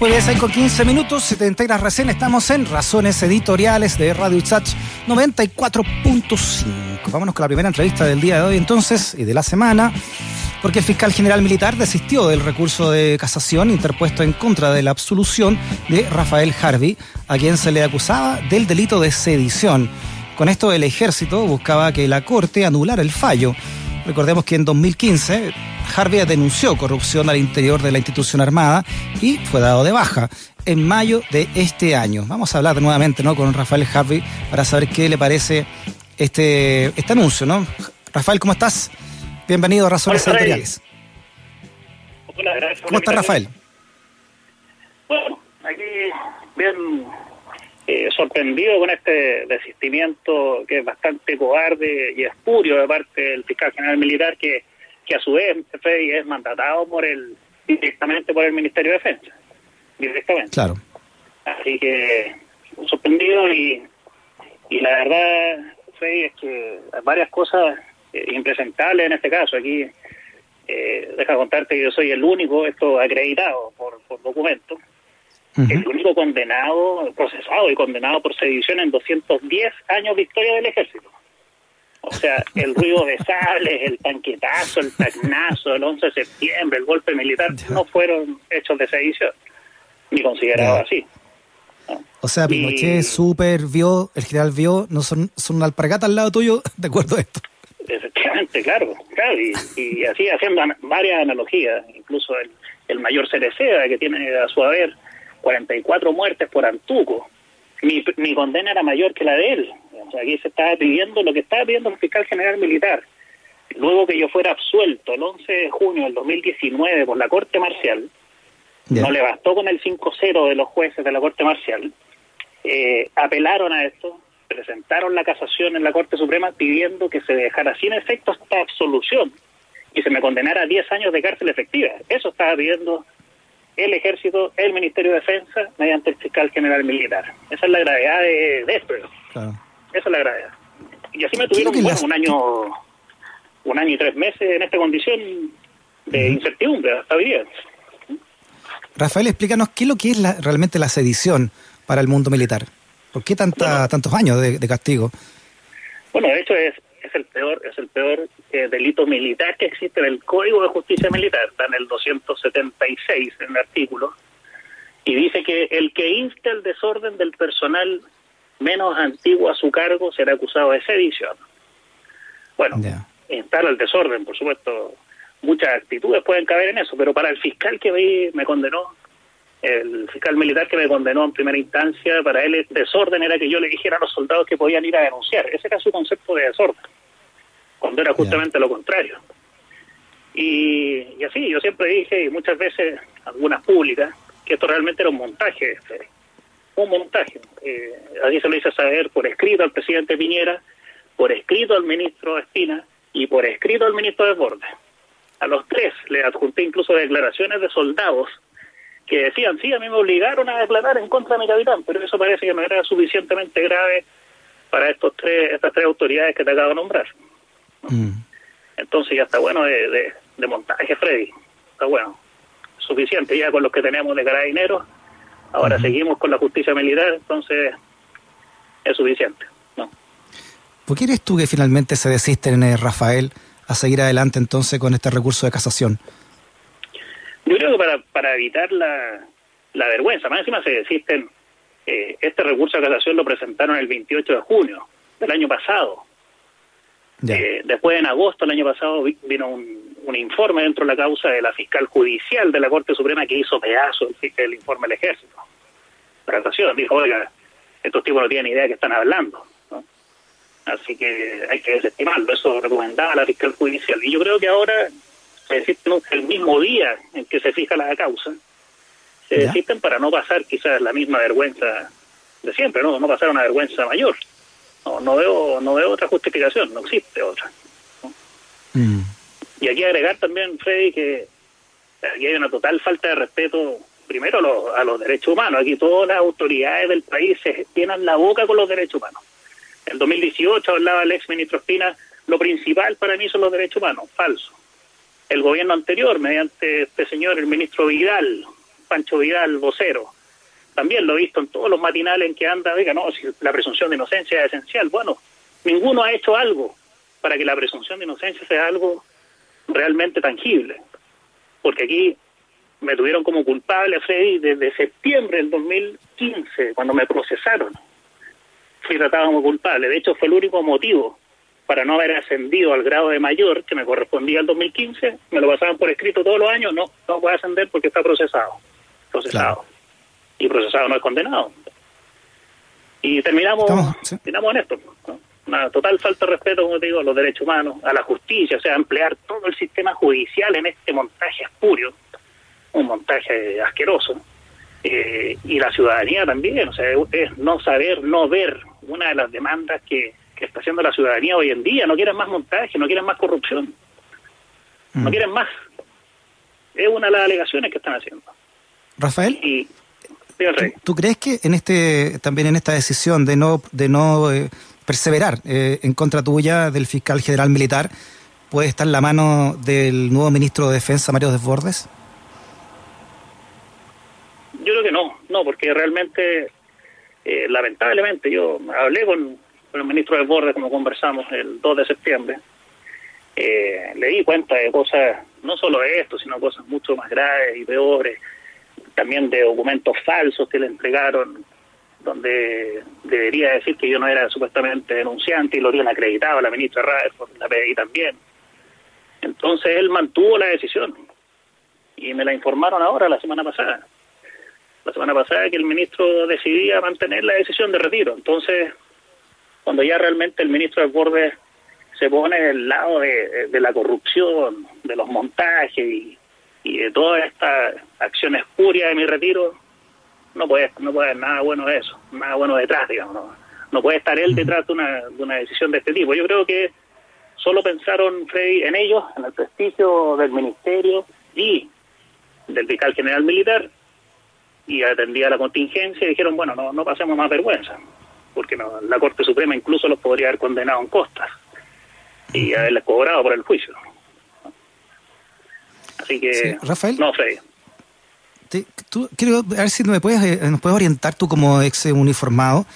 Jueves hay con 15 minutos, si te integras recién, estamos en Razones Editoriales de Radio Itzach 94.5. Vámonos con la primera entrevista del día de hoy entonces y de la semana, porque el fiscal general militar desistió del recurso de casación interpuesto en contra de la absolución de Rafael Harvey, a quien se le acusaba del delito de sedición. Con esto el ejército buscaba que la Corte anulara el fallo. Recordemos que en 2015 Harvey denunció corrupción al interior de la institución armada y fue dado de baja en mayo de este año. Vamos a hablar nuevamente ¿no? con Rafael Harvey para saber qué le parece este, este anuncio. ¿no? Rafael, ¿cómo estás? Bienvenido a Razones Hola, Editoriales. Hola, gracias. ¿Cómo estás, Rafael? Bueno, aquí bien eh, sorprendido con este desistimiento que es bastante cobarde y espurio de parte del fiscal general militar que, que a su vez Freddy, es mandatado por el directamente por el Ministerio de Defensa. Directamente. Claro. Así que sorprendido y, y la verdad, Freddy, es que hay varias cosas eh, impresentables en este caso. Aquí, eh, deja contarte que yo soy el único, esto acreditado por, por documento, el único condenado, procesado y condenado por sedición en 210 años de historia del ejército. O sea, el ruido de sables, el tanquetazo, el tacnazo, el 11 de septiembre, el golpe militar, no fueron hechos de sedición, ni considerados así. O sea, Y- Pinochet super vio, el general vio, no son, son una alpargata al lado tuyo, de acuerdo a esto. Efectivamente, claro, claro, y, y así haciendo an- varias analogías, incluso el, el mayor Cereceda, que tiene a su haber 44 muertes por Antuco, mi, mi condena era mayor que la de él. O sea, aquí se estaba pidiendo lo que estaba pidiendo el fiscal general militar. Luego que yo fuera absuelto el 11 de junio del 2019 por la Corte Marcial, no le bastó con el 5-0 de los jueces de la Corte Marcial. Eh, apelaron a esto, presentaron la casación en la Corte Suprema pidiendo que se dejara sin efecto esta absolución y se me condenara a 10 años de cárcel efectiva. Eso estaba pidiendo el Ejército, el Ministerio de Defensa, mediante el fiscal general militar. Esa es la gravedad de, de esto. Claro. Esa es la gravedad. Y así me ¿Qué es lo tuvieron bueno, las- un año un año y tres meses en esta condición de incertidumbre hasta hoy día. Rafael, explícanos qué es lo que es la- realmente la sedición para el mundo militar. ¿Por qué tanta, tantos años de, de castigo? Bueno, de hecho es, es el peor es el peor eh, delito militar que existe en el Código de Justicia Militar, está en el 276 en el artículo, y dice que el que inste el desorden del personal menos antiguo a su cargo será acusado de sedición. Bueno, Ya. instala el desorden, por supuesto, muchas actitudes pueden caber en eso, pero para el fiscal que me, me condenó, el fiscal militar que me condenó en primera instancia, para él el desorden era que yo le dijera a los soldados que podían ir a denunciar. Ese era su concepto de desorden, cuando era justamente lo contrario. Y, y así, yo siempre dije, y muchas veces, algunas públicas, que esto realmente era un montaje, este, un montaje. Eh, así se lo hice saber por escrito al presidente Piñera, por escrito al ministro Espina y por escrito al ministro Desbordes. A los tres le adjunté incluso declaraciones de soldados que decían, sí, a mí me obligaron a declarar en contra de mi capitán, pero eso parece que no era suficientemente grave para estos tres, estas tres autoridades que te acabo de nombrar. Mm. Entonces ya está bueno de, de, de montaje, Freddy. Está bueno. Suficiente ya con los que tenemos de carabineros. Ahora seguimos con la justicia militar, entonces es suficiente. ¿no? ¿Por qué eres tú que finalmente se desisten, eh, Rafael, a seguir adelante entonces con este recurso de casación? Yo creo que para, para evitar la, la vergüenza, más encima se desisten, eh, este recurso de casación lo presentaron el 28 de junio del año pasado. Eh, después, en agosto del año pasado, vi- vino un, un informe dentro de la causa de la fiscal judicial de la Corte Suprema que hizo pedazo el, informe del ejército. Tratación, dijo, oiga, estos tipos no tienen idea de qué están hablando. ¿no? Así que hay que desestimarlo. Eso recomendaba la fiscal judicial. Y yo creo que ahora se desisten el mismo día en que se fija la causa. Se desisten para no pasar quizás la misma vergüenza de siempre, no, no pasar una vergüenza mayor. No, no veo no veo otra justificación, no existe otra. Mm. Y aquí agregar también, Freddy, que aquí hay una total falta de respeto, primero a los, a los derechos humanos. Aquí todas las autoridades del país se llenan la boca con los derechos humanos. En 2018 hablaba el ex ministro Espina, lo principal para mí son los derechos humanos. Falso. El gobierno anterior, mediante este señor, el ministro Vidal, Pancho Vidal, vocero. También lo he visto en todos los matinales en que anda, diga, no, si la presunción de inocencia es esencial. Bueno, ninguno ha hecho algo para que la presunción de inocencia sea algo realmente tangible. Porque aquí me tuvieron como culpable, Freddy, desde septiembre del 2015, cuando me procesaron. Fui tratado como culpable. De hecho, fue el único motivo para no haber ascendido al grado de mayor que me correspondía al 2015. Me lo pasaban por escrito todos los años. No, no puede ascender porque está procesado. Procesado. Y procesado no es condenado. Y terminamos, terminamos en esto. Una total falta de respeto, como te digo, a los derechos humanos, a la justicia, o sea, emplear todo el sistema judicial en este montaje espurio un montaje asqueroso. Eh, y la ciudadanía también, o sea, es no saber, no ver una de las demandas que, está haciendo la ciudadanía hoy en día. No quieren más montaje, no quieren más corrupción, no mm. quieren más. Es una de las alegaciones que están haciendo. Rafael. Y, ¿Tú, crees que en este también en esta decisión de no de no eh, perseverar eh, en contra tuya del fiscal general militar puede estar la mano del nuevo ministro de Defensa Mario Desbordes? Yo creo que no, no, porque realmente, eh, lamentablemente, yo hablé con, el ministro de Borde, como conversamos el 2 de septiembre, eh, le di cuenta de cosas, no solo esto, sino cosas mucho más graves y peores, también de documentos falsos que le entregaron, donde debería decir que yo no era supuestamente denunciante y lo habían acreditado la ministra por la PDI también. Entonces él mantuvo la decisión y me la informaron ahora, la semana pasada la semana pasada que el ministro decidía mantener la decisión de retiro. Entonces, cuando ya realmente el ministro del borde se pone del lado de, la corrupción, de los montajes y, de toda esta acción espuria de mi retiro, no puede, no puede haber nada bueno de eso, nada bueno detrás, digamos. No, puede estar él detrás de una, de una decisión de este tipo. Yo creo que solo pensaron, Freddy, en ellos, en el prestigio del ministerio y del fiscal general militar, y atendía la contingencia y dijeron, bueno, no, no pasemos más vergüenza, porque no, la Corte Suprema incluso los podría haber condenado en costas y haberles cobrado por el juicio. Así que, Rafael, no, Freddy. tú, quiero a ver si me puedes, eh, nos puedes orientar tú como ex uniformado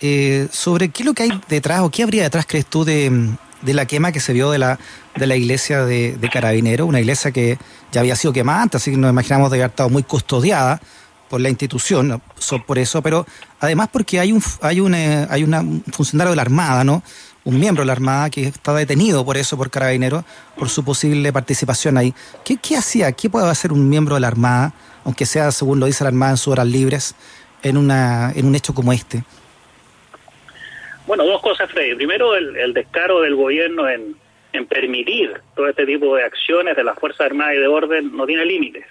eh, sobre qué es lo que hay detrás o qué habría detrás, crees tú, de, de la quema que se vio de la, de la iglesia de, de Carabinero, una iglesia que ya había sido quemada antes, así que nos imaginamos de haber estado muy custodiada por la institución, por eso, pero además porque hay un hay un, eh, hay un funcionario de la Armada, ¿no? Un miembro de la Armada que está detenido por eso, por Carabineros, por su posible participación ahí. ¿Qué, ¿Qué hacía? ¿Qué puede hacer un miembro de la Armada, aunque sea, según lo dice la Armada, en sus horas libres, en, una, en un hecho como este? Bueno, dos cosas, Freddy. Primero, el, descaro del gobierno en, en permitir todo este tipo de acciones de las Fuerzas Armadas y de orden no tiene límites.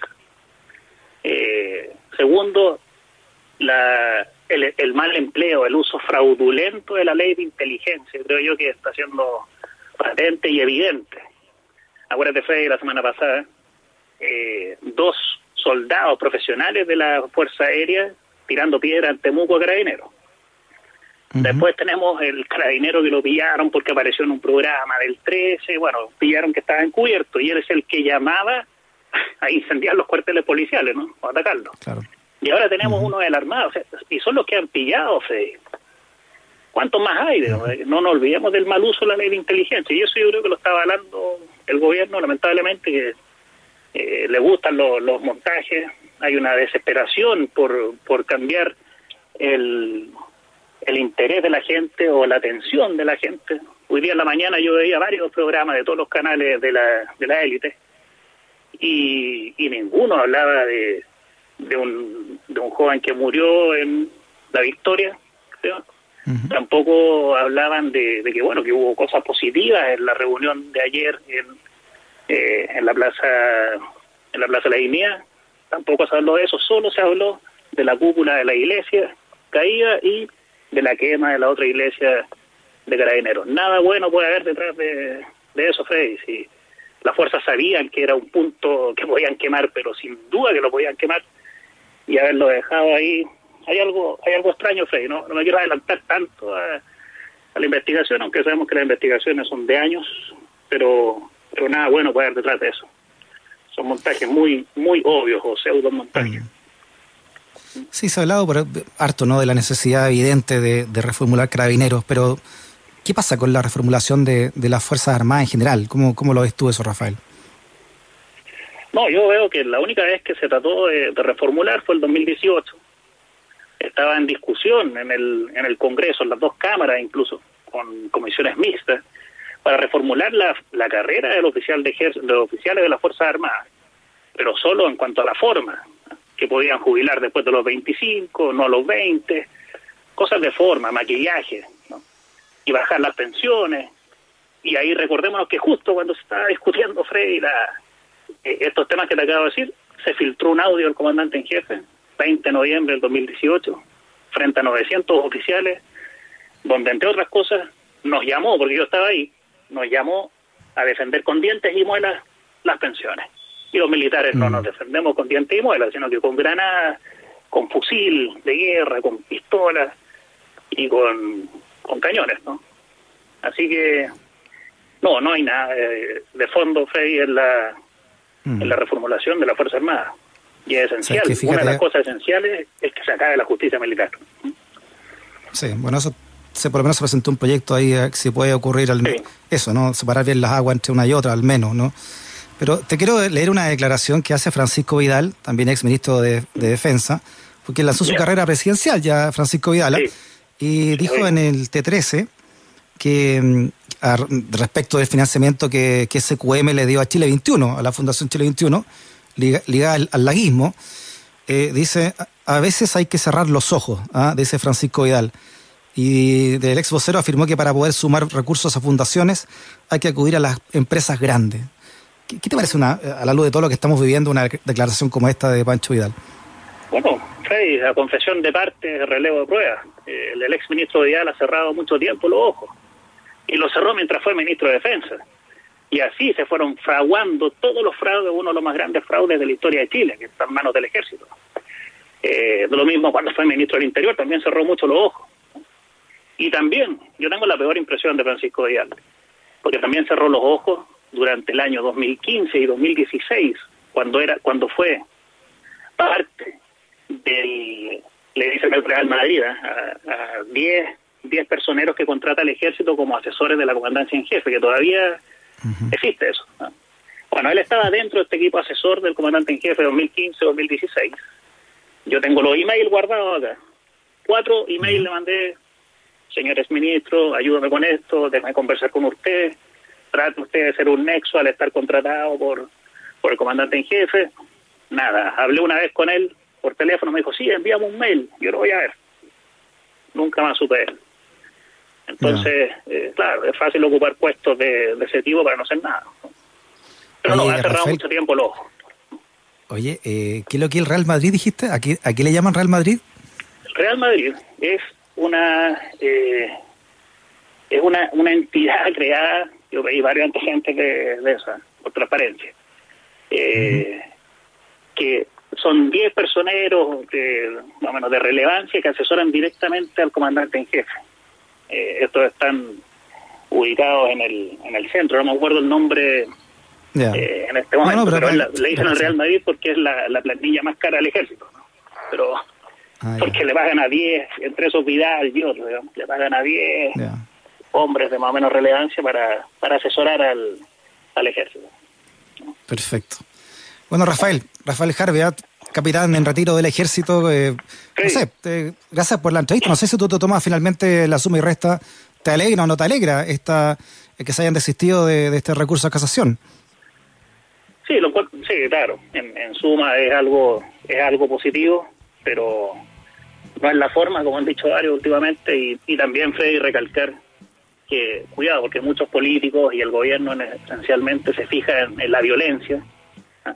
Eh, segundo, la, el, mal empleo, el uso fraudulento de la ley de inteligencia, creo yo que está siendo patente y evidente. Acuérdate, Freddy, la semana pasada, eh, dos soldados profesionales de la Fuerza Aérea tirando piedra ante Temuco a Carabineros. Después tenemos el carabinero que lo pillaron porque apareció en un programa del 13, bueno, pillaron que estaba encubierto y él es el que llamaba a incendiar los cuarteles policiales, ¿no? O atacarlos. Y ahora tenemos uno del armado, y son los que han pillado, Fede. ¿Cuántos más hay? No nos olvidemos del mal uso de la ley de inteligencia. Y eso yo creo que lo está avalando el gobierno, lamentablemente, que eh, le gustan los, montajes. Hay una desesperación por, por cambiar el, el interés de la gente o la atención de la gente. Hoy día en la mañana yo veía varios programas de todos los canales de la, de la élite y, ninguno hablaba de, de, un, de un joven que murió en la victoria, Tampoco hablaban de, que, bueno, que hubo cosas positivas en la reunión de ayer en, eh, en la plaza en la plaza de la Dignidad. Tampoco se habló de eso, solo se habló de la cúpula de la iglesia caída y de la quema de la otra iglesia de Carabineros. Nada bueno puede haber detrás de, de eso, Freddy. Si, las fuerzas sabían que era un punto que podían quemar, pero sin duda que lo podían quemar y haberlo dejado ahí. Hay algo hay algo extraño, Freddy, no, no me quiero adelantar tanto a, la investigación, aunque sabemos que las investigaciones son de años, pero, pero nada bueno puede haber detrás de eso. Son montajes muy muy obvios o pseudo montajes. Sí, se ha hablado por harto ¿no? de la necesidad evidente de, reformular carabineros, pero ¿qué pasa con la reformulación de, las Fuerzas Armadas en general? ¿Cómo, ¿Cómo lo ves tú eso, Rafael? No, yo veo que la única vez que se trató de, reformular fue el 2018. Estaba en discusión en el, en el Congreso, en las dos cámaras incluso, con comisiones mixtas, para reformular la, la carrera del oficial de, de los oficiales de las Fuerzas Armadas, pero solo en cuanto a la forma, que podían jubilar después de los 25, no a los 20, cosas de forma, maquillaje, y bajar las pensiones. Y ahí recordémonos que justo cuando se estaba discutiendo Freddy la, estos temas que te acabo de decir, se filtró un audio del comandante en jefe, 20 de noviembre del 2018, frente a 900 oficiales, donde entre otras cosas nos llamó, porque yo estaba ahí, nos llamó a defender con dientes y muelas las pensiones. Y los militares no mm. nos defendemos con dientes y muelas, sino que con granadas, con fusil de guerra, con pistolas y con, con cañones, ¿no? Así que, no, no hay nada de, de fondo, Freddy, en la, en la reformulación de la Fuerza Armada. Y es esencial. Una de las cosas esenciales es que se acabe la justicia militar. Sí, bueno, eso se, por lo menos se presentó un proyecto ahí eh, que se puede ocurrir al, eso, ¿no? Separar bien las aguas entre una y otra, al menos, ¿no? Pero te quiero leer una declaración que hace Francisco Vidal, también ex ministro de, Defensa, porque lanzó su carrera presidencial ya Francisco Vidal, y dijo en el T13 que mm, respecto del financiamiento que, que SQM le dio a Chile 21, a la Fundación Chile 21, ligada al, laguismo, eh, dice, a veces hay que cerrar los ojos, ¿ah? dice Francisco Vidal. Y del ex vocero afirmó que para poder sumar recursos a fundaciones hay que acudir a las empresas grandes. ¿Qué, te parece una, a la luz de todo lo que estamos viviendo una declaración como esta de Pancho Vidal? Bueno, Freddy, la confesión de parte, relevo de prueba. el ex ministro Vidal ha cerrado mucho tiempo los ojos y lo cerró mientras fue ministro de Defensa. Y así se fueron fraguando todos los fraudes, uno de los más grandes fraudes de la historia de Chile, que está en manos del ejército. Eh, lo mismo cuando fue ministro del Interior, también cerró mucho los ojos. Y también, yo tengo la peor impresión de Francisco Díaz, porque también cerró los ojos durante el año 2015 y 2016, cuando era cuando fue parte del, le dicen el Real Madrid, ¿eh? a 10 10 personeros que contrata el ejército como asesores de la comandancia en jefe, que todavía existe eso. Bueno, él estaba dentro de este equipo asesor del comandante en jefe 2015-2016. Yo tengo los emails guardados acá. Cuatro emails le mandé, señores ministros, ayúdame con esto, déjame conversar con usted, trate usted de ser un nexo al estar contratado por, por el comandante en jefe. Nada, hablé una vez con él por teléfono, me dijo, sí, envíame un mail, yo lo voy a ver. Nunca más supe él. Entonces, eh, claro, es fácil ocupar puestos de, ese tipo para no hacer nada. Pero no, ha cerrado mucho tiempo el ojo. Oye, eh, ¿qué es lo que el Real Madrid dijiste? ¿A qué, ¿A qué le llaman Real Madrid? Real Madrid es una eh, es una, una entidad creada, yo veí varios antecedentes de, de esa, por transparencia, eh, que son 10 personeros de, más o menos de relevancia que asesoran directamente al comandante en jefe. Eh, estos están ubicados en el, en el centro, no me acuerdo el nombre eh, en este momento, pero, le dicen al Real Madrid porque es la, la plantilla más cara del ejército, pero ah, porque le pagan a 10, entre esos Vidal y otros, le pagan a 10 hombres de más o menos relevancia para, para asesorar al, al ejército. Perfecto. Bueno, Rafael, Rafael Harvey, capitán en retiro del ejército. Eh, no sé, gracias por la entrevista. No sé si tú te tomas finalmente la suma y resta. ¿Te alegra o no te alegra esta, eh, que se hayan desistido de, este recurso a casación? Sí, lo, sí claro. En, suma es algo, es algo positivo, pero no es la forma, como han dicho varios últimamente, y, y también, Freddy, recalcar que, cuidado, porque muchos políticos y el gobierno esencialmente se fijan en la violencia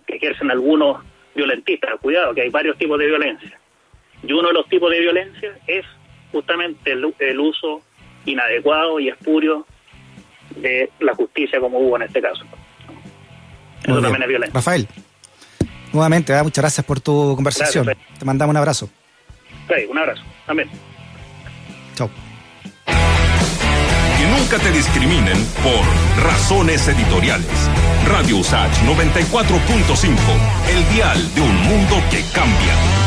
que ejercen algunos violentistas. Cuidado, que hay varios tipos de violencia. Y uno de los tipos de violencia es justamente el, uso inadecuado y espurio de la justicia como hubo en este caso. Eso también es violencia. Rafael, nuevamente, ¿eh? muchas gracias por tu conversación. Te mandamos un abrazo. un abrazo. Amén. Chao. Que nunca te discriminen por razones editoriales. Radio USACH 94.5, el dial de un mundo que cambia.